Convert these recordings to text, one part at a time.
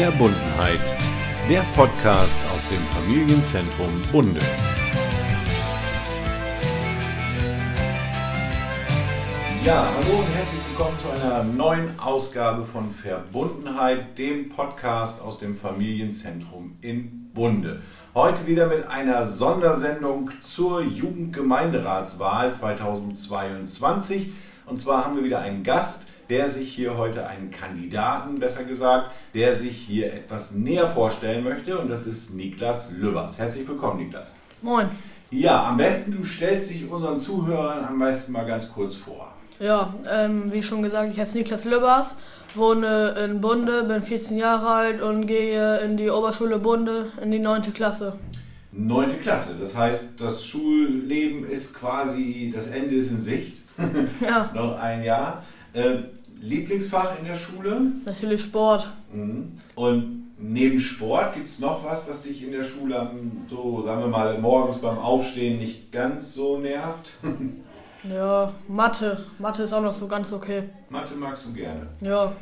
Verbundenheit, der Podcast aus dem Familienzentrum Bunde. Ja, hallo und herzlich willkommen zu einer neuen Ausgabe von Verbundenheit, dem Podcast aus dem Familienzentrum in Bunde. Heute wieder mit einer Sondersendung zur Jugendgemeinderatswahl 2022. Und zwar haben wir wieder einen Gast, der sich hier heute einen Kandidaten, besser gesagt, der sich hier etwas näher vorstellen möchte. Und das ist Niklas Löbers. Herzlich willkommen, Niklas. Moin. Ja, am besten du stellst dich unseren Zuhörern am besten mal ganz kurz vor. Ja, ähm, wie schon gesagt, ich heiße Niklas Löbers, wohne in Bunde, bin 14 Jahre alt und gehe in die Oberschule Bunde in die 9. Klasse. Neunte Klasse, das heißt, das Schulleben ist quasi, das Ende ist in Sicht. Ja, Noch ein Jahr. Äh, Lieblingsfach in der Schule? natürlich Sport. Mhm. Und neben Sport gibt es noch was, was dich in der Schule am, so, sagen wir mal, morgens beim Aufstehen nicht ganz so nervt? Ja, Mathe. Mathe ist auch noch so ganz okay. Mathe magst du gerne. Ja,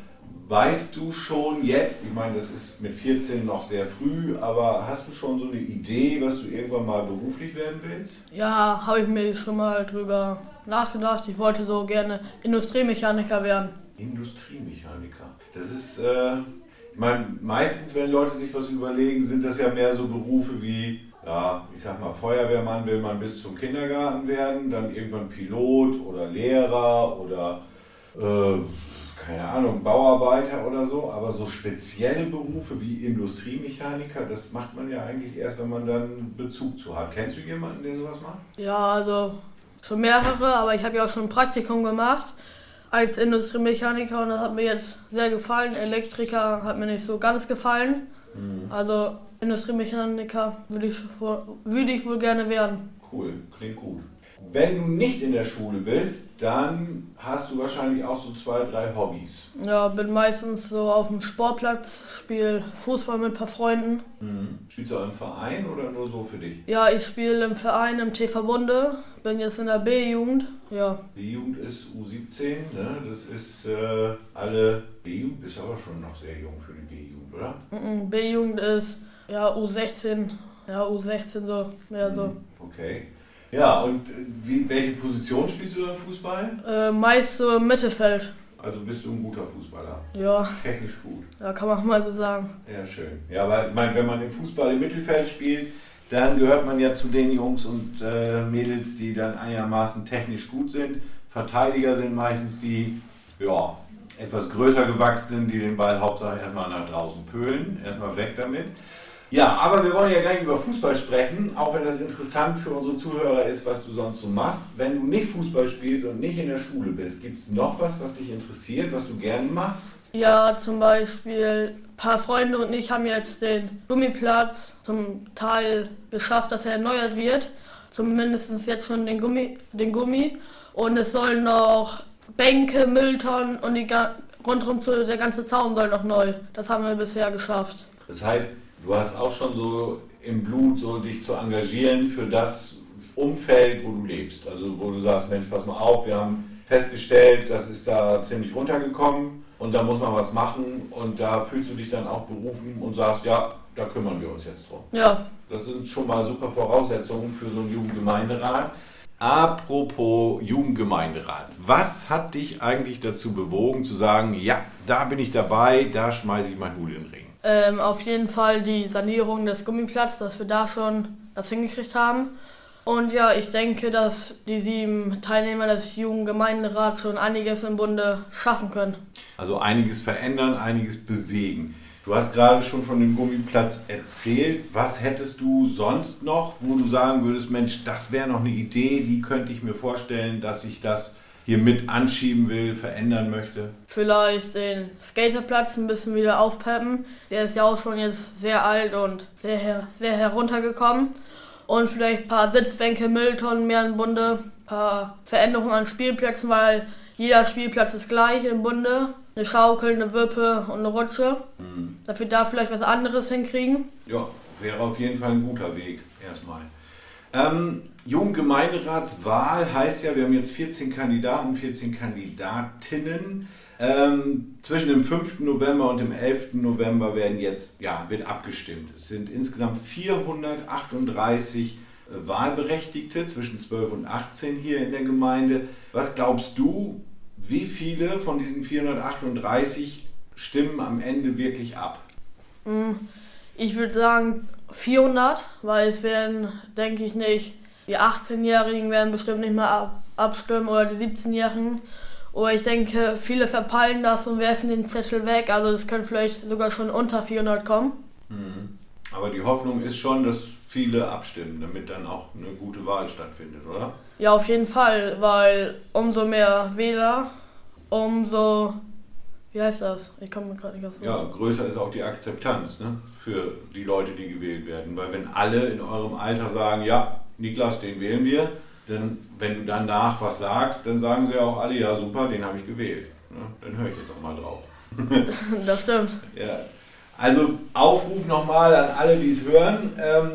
Weißt du schon jetzt, ich meine, das ist mit 14 noch sehr früh, aber hast du schon so eine Idee, was du irgendwann mal beruflich werden willst? ja, habe ich mir schon mal drüber nachgedacht. Ich wollte so gerne Industriemechaniker werden. Industriemechaniker. Das ist, äh, ich meine, meistens, wenn Leute sich was überlegen, sind das ja mehr so Berufe wie, ja, ich sag mal, Feuerwehrmann will man bis zum Kindergarten werden, dann irgendwann Pilot oder Lehrer oder, äh, keine Ahnung, Bauarbeiter oder so. Aber so spezielle Berufe wie Industriemechaniker, das macht man ja eigentlich erst, wenn man dann Bezug zu hat. Kennst du jemanden, der sowas macht? Ja, also schon mehrere, aber ich habe ja auch schon ein Praktikum gemacht als Industriemechaniker und das hat mir jetzt sehr gefallen. Elektriker hat mir nicht so ganz gefallen. Also Industriemechaniker würde ich, wohl- würde ich wohl gerne werden. Cool, klingt gut. Wenn du nicht in der Schule bist, dann hast du wahrscheinlich auch so zwei, drei Hobbys. Ja, bin meistens so auf dem Sportplatz, spiele Fußball mit ein paar Freunden. Spielst du auch im Verein oder nur so für dich? Ja, ich spiele im Verein im TV Bunde, bin jetzt in der B-Jugend. Ja, Die Jugend ist U17, ne? das ist äh, alle B-Jugend, bist aber schon noch sehr jung für die B-Jugend, oder? mhm, B-Jugend ist ja U16, ja U16 so, ja so. Okay. Ja, und äh, wie, welche Position spielst du im Fußball? Äh, meist so im Mittelfeld. Also bist du ein guter Fußballer, Ja, technisch gut. da kann man mal so sagen. Ja, schön. Ja, aber ich meine, wenn man im Fußball im Mittelfeld spielt, dann gehört man ja zu den Jungs und äh, Mädels, die dann einigermaßen technisch gut sind. Verteidiger sind meistens die, ja, etwas größer gewachsenen, die den Ball hauptsächlich erstmal nach draußen pölen. Erstmal weg damit. Ja, aber wir wollen ja gar nicht über Fußball sprechen, auch wenn das interessant für unsere Zuhörer ist, was du sonst so machst. Wenn du nicht Fußball spielst und nicht in der Schule bist, gibt es noch was, was dich interessiert, was du gerne machst? Ja, zum Beispiel ein paar Freunde und ich haben jetzt den Gummiplatz zum Teil geschafft, dass er erneuert wird. Zumindest jetzt schon den Gummi, den Gummi. Und es sollen noch Bänke, Mülltonnen und die rundherum zu, der ganze Zaun soll noch neu. Das haben wir bisher geschafft. Das heißt, du hast auch schon so im Blut, so dich zu engagieren für das Umfeld, wo du lebst. Also wo du sagst, Mensch, pass mal auf, wir haben festgestellt, das ist da ziemlich runtergekommen und da muss man was machen und da fühlst du dich dann auch berufen und sagst, ja, da kümmern wir uns jetzt drum. Ja, Das sind schon mal super Voraussetzungen für so einen Jugendgemeinderat. Apropos Jugendgemeinderat, was hat dich eigentlich dazu bewogen zu sagen, ja, da bin ich dabei, da schmeiße ich meinen Hut in den Ring? Ähm, auf jeden Fall die Sanierung des Gummiplatzes, dass wir da schon das hingekriegt haben. Und ja, ich denke, dass die sieben Teilnehmer des Jugendgemeinderats schon einiges im Bunde schaffen können. Also einiges verändern, einiges bewegen. Du hast gerade schon von dem Gummiplatz erzählt. Was hättest du sonst noch, wo du sagen würdest, Mensch, das wäre noch eine Idee, die könnte ich mir vorstellen, dass ich das hier mit anschieben will, verändern möchte? Vielleicht den Skaterplatz ein bisschen wieder aufpeppen. Der ist ja auch schon jetzt sehr alt und sehr, her sehr heruntergekommen. Und vielleicht ein paar Sitzbänke, Mülltonnen mehr im Bunde, ein paar Veränderungen an Spielplätzen, weil jeder Spielplatz ist gleich im Bunde. Eine Schaukel, eine Wippe und eine Rutsche. Dass wir da vielleicht was anderes hinkriegen. Ja, wäre auf jeden Fall ein guter Weg erstmal. Ähm, Jugendgemeinderatswahl heißt ja, wir haben jetzt 14 Kandidaten, 14 Kandidatinnen. Ähm, zwischen dem 5. November und dem 11. November werden jetzt, ja, wird abgestimmt. Es sind insgesamt 438 äh, Wahlberechtigte zwischen 12 und 18 hier in der Gemeinde. Was glaubst du, wie viele von diesen 438 stimmen am Ende wirklich ab? Hm, ich würde sagen 400, weil es werden, denke ich nicht, die 18-Jährigen werden bestimmt nicht mehr ab, abstimmen oder die 17-Jährigen. Oder ich denke, viele verpeilen das und werfen den Zettel weg. Also es könnte vielleicht sogar schon unter 400 kommen. Mhm. Aber die Hoffnung ist schon, dass viele abstimmen, damit dann auch eine gute Wahl stattfindet, oder? Ja, auf jeden Fall, weil umso mehr Wähler, umso wie heißt das? Ich komme gerade nicht auf. Ja, größer ist auch die Akzeptanz ne? für die Leute, die gewählt werden. Weil wenn alle in eurem Alter sagen, ja, Niklas, den wählen wir, dann, wenn du danach was sagst, dann sagen sie auch alle, ja super, den habe ich gewählt. Ne? Dann höre ich jetzt auch mal drauf. das stimmt. Ja. Also Aufruf nochmal an alle, die es hören. Ähm,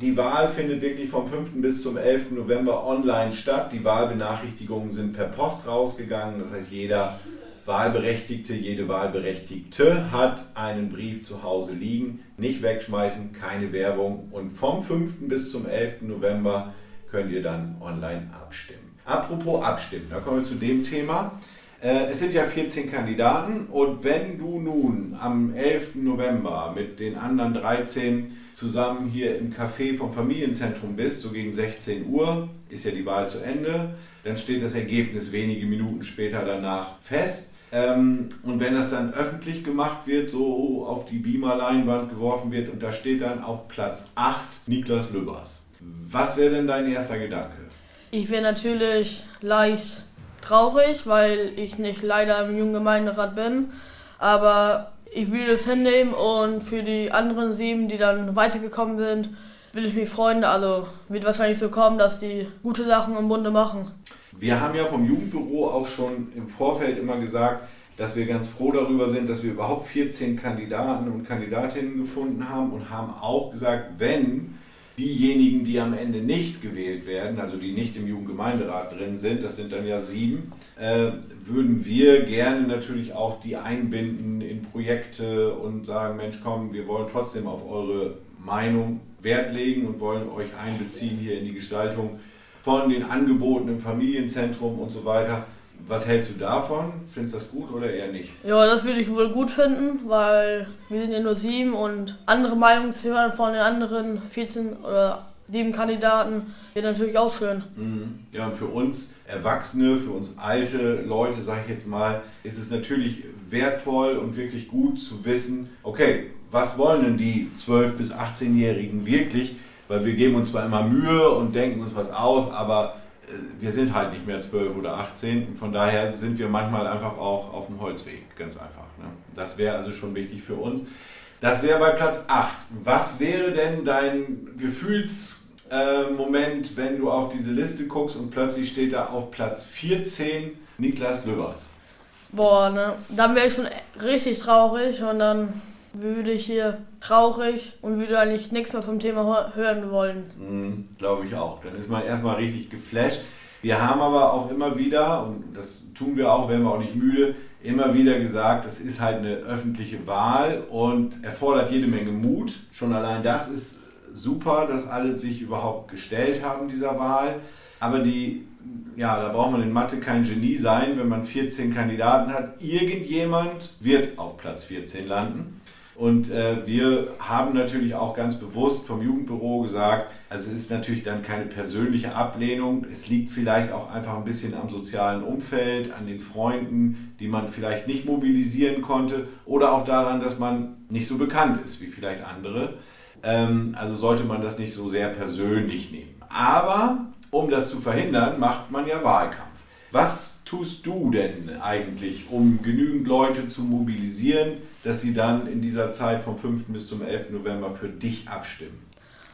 die Wahl findet wirklich vom 5. bis zum 11. November online statt. Die Wahlbenachrichtigungen sind per Post rausgegangen. Das heißt, jeder Wahlberechtigte, jede Wahlberechtigte hat einen Brief zu Hause liegen. Nicht wegschmeißen, keine Werbung. Und vom 5. bis zum 11. November könnt ihr dann online abstimmen. Apropos abstimmen, da kommen wir zu dem Thema. Äh, es sind ja 14 Kandidaten und wenn du nun am 11. November mit den anderen 13 zusammen hier im Café vom Familienzentrum bist, so gegen 16 Uhr, ist ja die Wahl zu Ende, dann steht das Ergebnis wenige Minuten später danach fest. Ähm, und wenn das dann öffentlich gemacht wird, so auf die Beamer-Leinwand geworfen wird und da steht dann auf Platz 8 Niklas Lübbers. Was wäre denn dein erster Gedanke? Ich wäre natürlich leicht traurig, weil ich nicht leider im Jugendgemeinderat bin. Aber ich will es hinnehmen und für die anderen sieben, die dann weitergekommen sind, will ich mich freuen. Also wird wahrscheinlich so kommen, dass die gute Sachen im Bunde machen. Wir haben ja vom Jugendbüro auch schon im Vorfeld immer gesagt, dass wir ganz froh darüber sind, dass wir überhaupt 14 Kandidaten und Kandidatinnen gefunden haben und haben auch gesagt, wenn diejenigen, die am Ende nicht gewählt werden, also die nicht im Jugendgemeinderat drin sind, das sind dann ja sieben, äh, würden wir gerne natürlich auch die einbinden in Projekte und sagen, Mensch, komm, wir wollen trotzdem auf eure Meinung Wert legen und wollen euch einbeziehen hier in die Gestaltung von den Angeboten im Familienzentrum und so weiter. Was hältst du davon? Findest du das gut oder eher nicht? Ja, das würde ich wohl gut finden, weil wir sind ja nur sieben und andere Meinungen zu hören von den anderen 14 oder sieben Kandidaten wird natürlich auch schön. Mhm. Ja, und für uns Erwachsene, für uns alte Leute, sage ich jetzt mal, ist es natürlich wertvoll und wirklich gut zu wissen, okay, was wollen denn die 12- bis 18-Jährigen wirklich? Weil wir geben uns zwar immer Mühe und denken uns was aus, aber äh, wir sind halt nicht mehr 12 oder 18. Von daher sind wir manchmal einfach auch auf dem Holzweg, ganz einfach. Ne? Das wäre also schon wichtig für uns. Das wäre bei Platz 8. Was wäre denn dein Gefühlsmoment, äh, wenn du auf diese Liste guckst und plötzlich steht da auf Platz 14 Niklas Löbers? Boah, ne? Dann wäre ich schon richtig traurig und dann würde ich hier traurig und würde eigentlich nichts mehr vom Thema hören wollen. Mhm, Glaube ich auch. Dann ist man erstmal richtig geflasht. Wir haben aber auch immer wieder, und das tun wir auch, werden wir auch nicht müde, immer wieder gesagt, das ist halt eine öffentliche Wahl und erfordert jede Menge Mut. Schon allein das ist super, dass alle sich überhaupt gestellt haben dieser Wahl. Aber die, ja, da braucht man in Mathe kein Genie sein, wenn man 14 Kandidaten hat. Irgendjemand wird auf Platz 14 landen. Und äh, wir haben natürlich auch ganz bewusst vom Jugendbüro gesagt, also es ist natürlich dann keine persönliche Ablehnung. Es liegt vielleicht auch einfach ein bisschen am sozialen Umfeld, an den Freunden, die man vielleicht nicht mobilisieren konnte oder auch daran, dass man nicht so bekannt ist wie vielleicht andere. Ähm, also sollte man das nicht so sehr persönlich nehmen. Aber um das zu verhindern, macht man ja Wahlkampf. Was tust du denn eigentlich, um genügend Leute zu mobilisieren, dass sie dann in dieser Zeit vom 5. bis zum 11. November für dich abstimmen?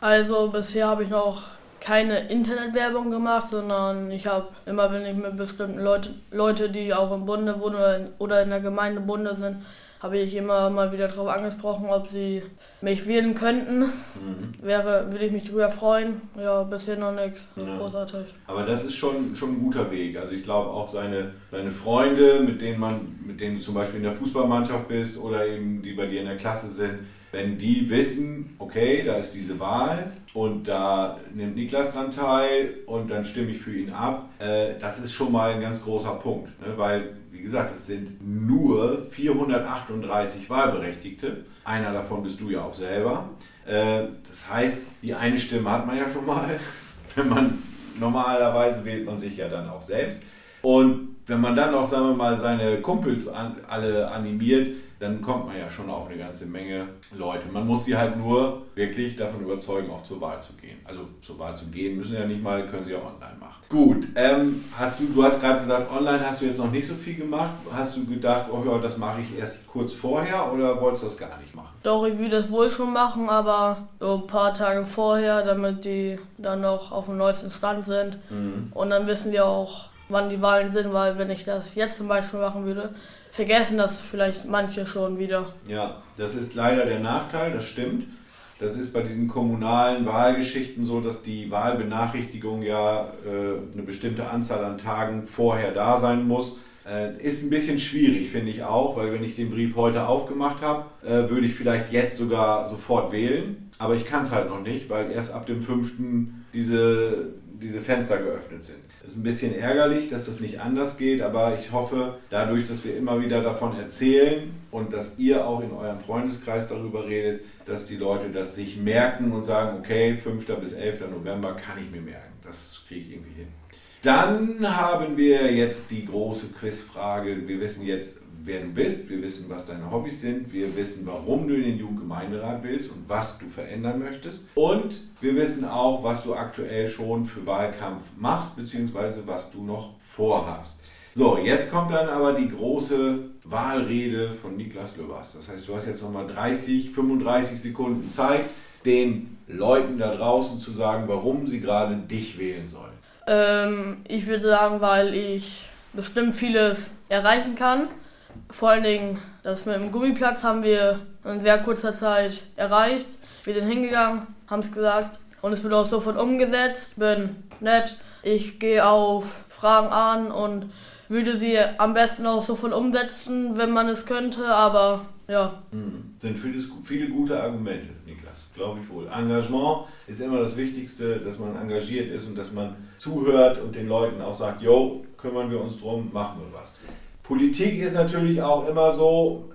Also bisher habe ich noch keine Internetwerbung gemacht, sondern ich habe immer, wenn ich mit bestimmten Leute, Leute, die auch im Bunde wohnen oder in, oder in der Gemeinde Bunde sind, habe ich immer mal wieder darauf angesprochen, ob sie mich wählen könnten. Mhm. Wäre, würde ich mich darüber freuen. Ja, bisher noch nichts ja. großartig. Aber das ist schon, schon ein guter Weg. Also ich glaube auch seine, seine Freunde, mit denen man, mit denen du zum Beispiel in der Fußballmannschaft bist oder eben die bei dir in der Klasse sind, wenn die wissen, okay, da ist diese Wahl und da nimmt Niklas dran teil und dann stimme ich für ihn ab, äh, das ist schon mal ein ganz großer Punkt, ne? weil wie gesagt, es sind nur 438 Wahlberechtigte. Einer davon bist du ja auch selber. Äh, das heißt, die eine Stimme hat man ja schon mal. Wenn man normalerweise wählt man sich ja dann auch selbst. Und wenn man dann auch, sagen wir mal, seine Kumpels an, alle animiert, dann kommt man ja schon auf eine ganze Menge Leute. Man muss sie halt nur wirklich davon überzeugen, auch zur Wahl zu gehen. Also zur Wahl zu gehen müssen ja nicht mal, können sie auch online machen. Gut, ähm, hast du, du hast gerade gesagt, online hast du jetzt noch nicht so viel gemacht. Hast du gedacht, oh ja, das mache ich erst kurz vorher oder wolltest du das gar nicht machen? Doch, ich würde das wohl schon machen, aber so ein paar Tage vorher, damit die dann noch auf dem neuesten Stand sind. Mhm. Und dann wissen wir auch, wann die Wahlen sind, weil wenn ich das jetzt zum Beispiel machen würde, vergessen das vielleicht manche schon wieder. Ja, das ist leider der Nachteil, das stimmt. Das ist bei diesen kommunalen Wahlgeschichten so, dass die Wahlbenachrichtigung ja äh, eine bestimmte Anzahl an Tagen vorher da sein muss. Äh, ist ein bisschen schwierig, finde ich auch, weil wenn ich den Brief heute aufgemacht habe, äh, würde ich vielleicht jetzt sogar sofort wählen. Aber ich kann es halt noch nicht, weil erst ab dem 5. diese, diese Fenster geöffnet sind. Ist ein bisschen ärgerlich, dass das nicht anders geht, aber ich hoffe, dadurch, dass wir immer wieder davon erzählen und dass ihr auch in eurem Freundeskreis darüber redet, dass die Leute das sich merken und sagen, okay, 5. bis 11. November kann ich mir merken. Das kriege ich irgendwie hin. Dann haben wir jetzt die große Quizfrage. Wir wissen jetzt, wer du bist, wir wissen, was deine Hobbys sind, wir wissen, warum du in den Jugendgemeinderat willst und was du verändern möchtest. Und wir wissen auch, was du aktuell schon für Wahlkampf machst, beziehungsweise was du noch vorhast. So, jetzt kommt dann aber die große Wahlrede von Niklas Löbers. Das heißt, du hast jetzt nochmal 30, 35 Sekunden Zeit, den Leuten da draußen zu sagen, warum sie gerade dich wählen sollen. Ähm, ich würde sagen, weil ich bestimmt vieles erreichen kann vor allen Dingen das mit dem Gummiplatz haben wir in sehr kurzer Zeit erreicht. Wir sind hingegangen, haben es gesagt und es wird auch sofort umgesetzt. Bin nett, ich gehe auf Fragen an und würde sie am besten auch sofort umsetzen, wenn man es könnte, aber ja. Mhm. Sind viele, viele gute Argumente, Niklas, glaube ich wohl. Engagement ist immer das Wichtigste, dass man engagiert ist und dass man zuhört und den Leuten auch sagt, jo, kümmern wir uns drum, machen wir was. Politik ist natürlich auch immer so,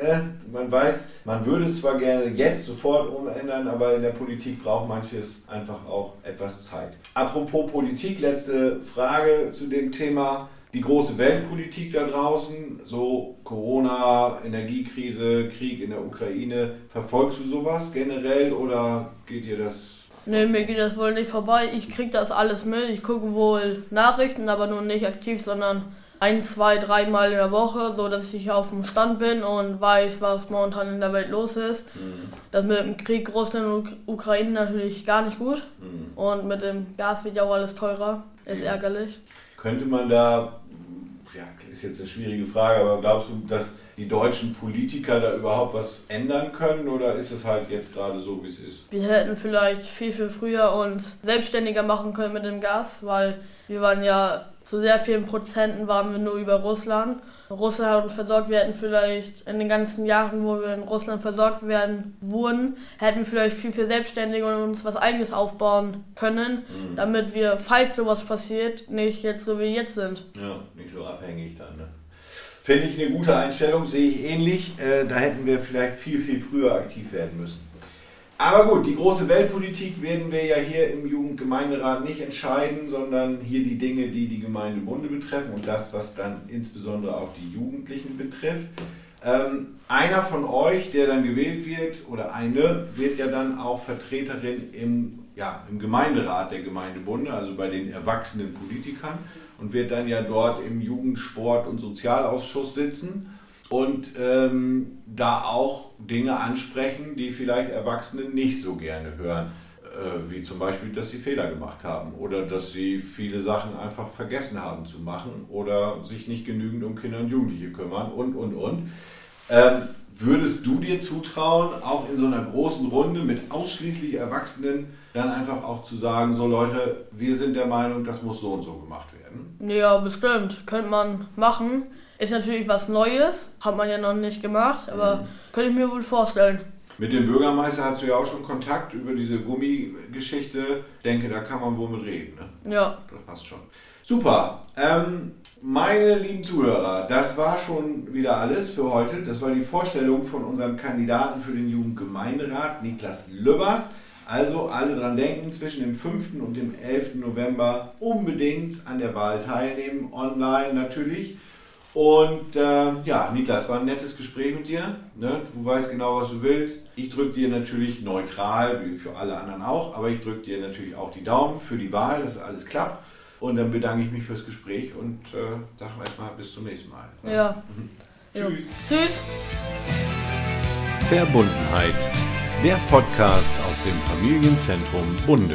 äh, ne? man weiß, man würde es zwar gerne jetzt sofort umändern, aber in der Politik braucht manches einfach auch etwas Zeit. Apropos Politik, letzte Frage zu dem Thema. Die große Weltpolitik da draußen, so Corona, Energiekrise, Krieg in der Ukraine, verfolgst du sowas generell oder geht dir das Nee, mir geht das wohl nicht vorbei. Ich krieg das alles mit. Ich gucke wohl Nachrichten, aber nur nicht aktiv, sondern ein, zwei, dreimal in der Woche, so dass ich auf dem Stand bin und weiß, was momentan in der Welt los ist. Mhm. Das mit dem Krieg Russland und Ukraine natürlich gar nicht gut. Mhm. Und mit dem Gas wird ja auch alles teurer. Ist mhm. ärgerlich. Könnte man da, ja, ist jetzt eine schwierige Frage, aber glaubst du, dass die deutschen Politiker da überhaupt was ändern können oder ist es halt jetzt gerade so, wie es ist? Wir hätten vielleicht viel, viel früher uns selbstständiger machen können mit dem Gas, weil wir waren ja zu sehr vielen Prozenten waren wir nur über Russland. Russland hat uns versorgt, wir hätten vielleicht in den ganzen Jahren, wo wir in Russland versorgt werden wurden, hätten wir vielleicht viel, viel selbstständiger und uns was eigenes aufbauen können, mhm. damit wir, falls sowas passiert, nicht jetzt so wie jetzt sind. Ja, nicht so abhängig dann. Ne? Finde ich eine gute Einstellung, sehe ich ähnlich. Äh, da hätten wir vielleicht viel, viel früher aktiv werden müssen. Aber gut, die große Weltpolitik werden wir ja hier im Jugendgemeinderat nicht entscheiden, sondern hier die Dinge, die die Gemeindebunde betreffen und das, was dann insbesondere auch die Jugendlichen betrifft. Ähm, einer von euch, der dann gewählt wird, oder eine, wird ja dann auch Vertreterin im, ja, im Gemeinderat der Gemeindebunde, also bei den erwachsenen Politikern, und wird dann ja dort im Jugendsport- und Sozialausschuss sitzen und ähm, da auch Dinge ansprechen, die vielleicht Erwachsene nicht so gerne hören. Äh, wie zum Beispiel, dass sie Fehler gemacht haben oder dass sie viele Sachen einfach vergessen haben zu machen oder sich nicht genügend um Kinder und Jugendliche kümmern und, und, und. Ähm, würdest du dir zutrauen, auch in so einer großen Runde mit ausschließlich Erwachsenen, dann einfach auch zu sagen, so Leute, wir sind der Meinung, das muss so und so gemacht werden? Ja, bestimmt. Könnte man machen. Ist natürlich was Neues, hat man ja noch nicht gemacht, aber mhm. könnte ich mir wohl vorstellen. Mit dem Bürgermeister hast du ja auch schon Kontakt über diese Gummigeschichte. Ich denke, da kann man wohl mit reden. Ne? Ja. Das passt schon. Super. Ähm, meine lieben Zuhörer, das war schon wieder alles für heute. Das war die Vorstellung von unserem Kandidaten für den Jugendgemeinderat, Niklas Lübbers. Also alle dran denken, zwischen dem 5. und dem 11. November unbedingt an der Wahl teilnehmen, online natürlich. Und äh, ja, Niklas, war ein nettes Gespräch mit dir. Ne? Du weißt genau, was du willst. Ich drücke dir natürlich neutral, wie für alle anderen auch, aber ich drücke dir natürlich auch die Daumen für die Wahl, dass alles klappt. Und dann bedanke ich mich fürs Gespräch und äh, sage erstmal bis zum nächsten Mal. Ne? Ja. Mhm. Tschüss. Tschüss. Verbundenheit. Der Podcast aus dem Familienzentrum Bunde.